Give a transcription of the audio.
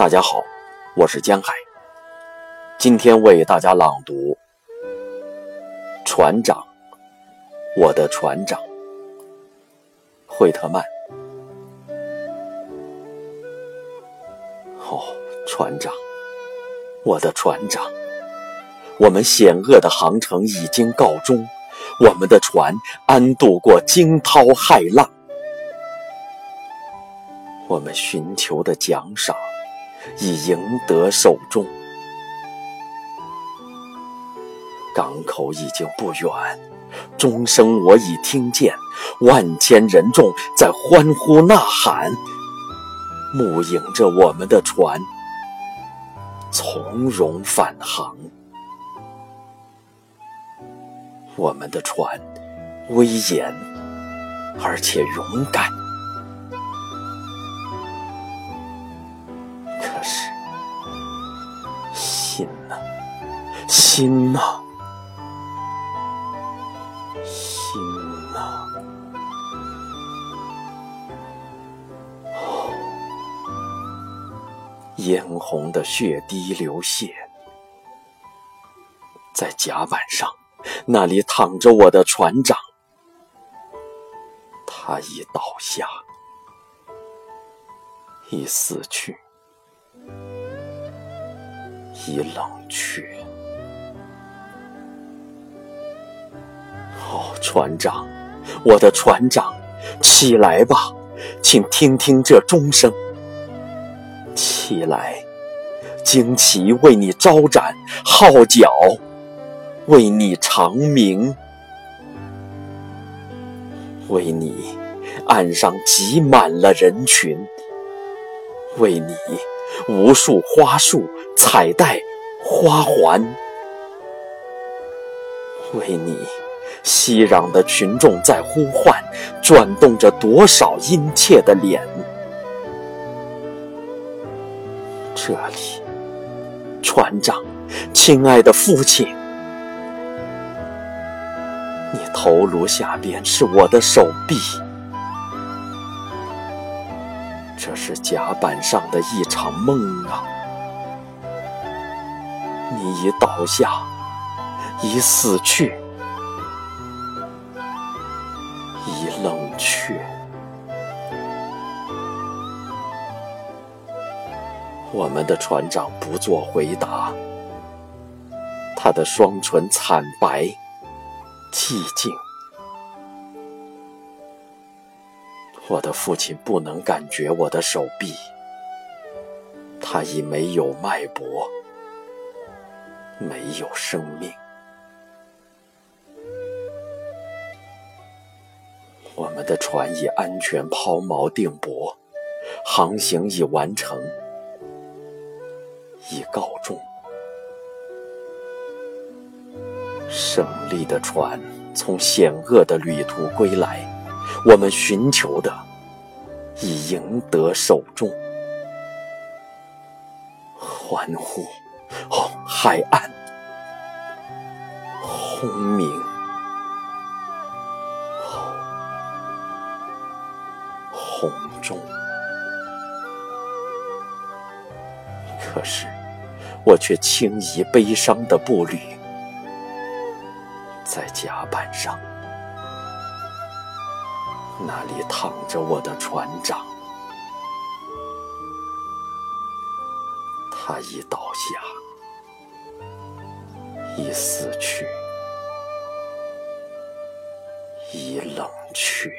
大家好，我是江海，今天为大家朗读《船长》，我的船长，惠特曼。哦，船长，我的船长，我们险恶的航程已经告终，我们的船安度过惊涛骇浪，我们寻求的奖赏。已赢得手中，港口已经不远，钟声我已听见，万千人众在欢呼呐喊，目迎着我们的船从容返航。我们的船威严而且勇敢。心呐，心呐！嫣红的血滴流泻，在甲板上，那里躺着我的船长，他已倒下，已死去。已冷却。哦，船长，我的船长，起来吧，请听听这钟声。起来，旌旗为你招展，号角为你长鸣，为你岸上挤满了人群，为你无数花束。彩带、花环，为你，熙攘的群众在呼唤，转动着多少殷切的脸。这里，船长，亲爱的父亲，你头颅下边是我的手臂，这是甲板上的一场梦啊。你已倒下，已死去，我们的船长不做回答，他的双唇惨白、寂静。我的父亲不能感觉我的手臂，他已没有脉搏。没有生命，我们的船已安全抛锚定泊，航行已完成，已告终。胜利的船从险恶的旅途归来，我们寻求的已赢得手中，欢呼。哦，海岸，轰鸣，红钟。可是，我却轻移悲伤的步履，在甲板上，那里躺着我的船长。他已倒下，已死去，已冷却。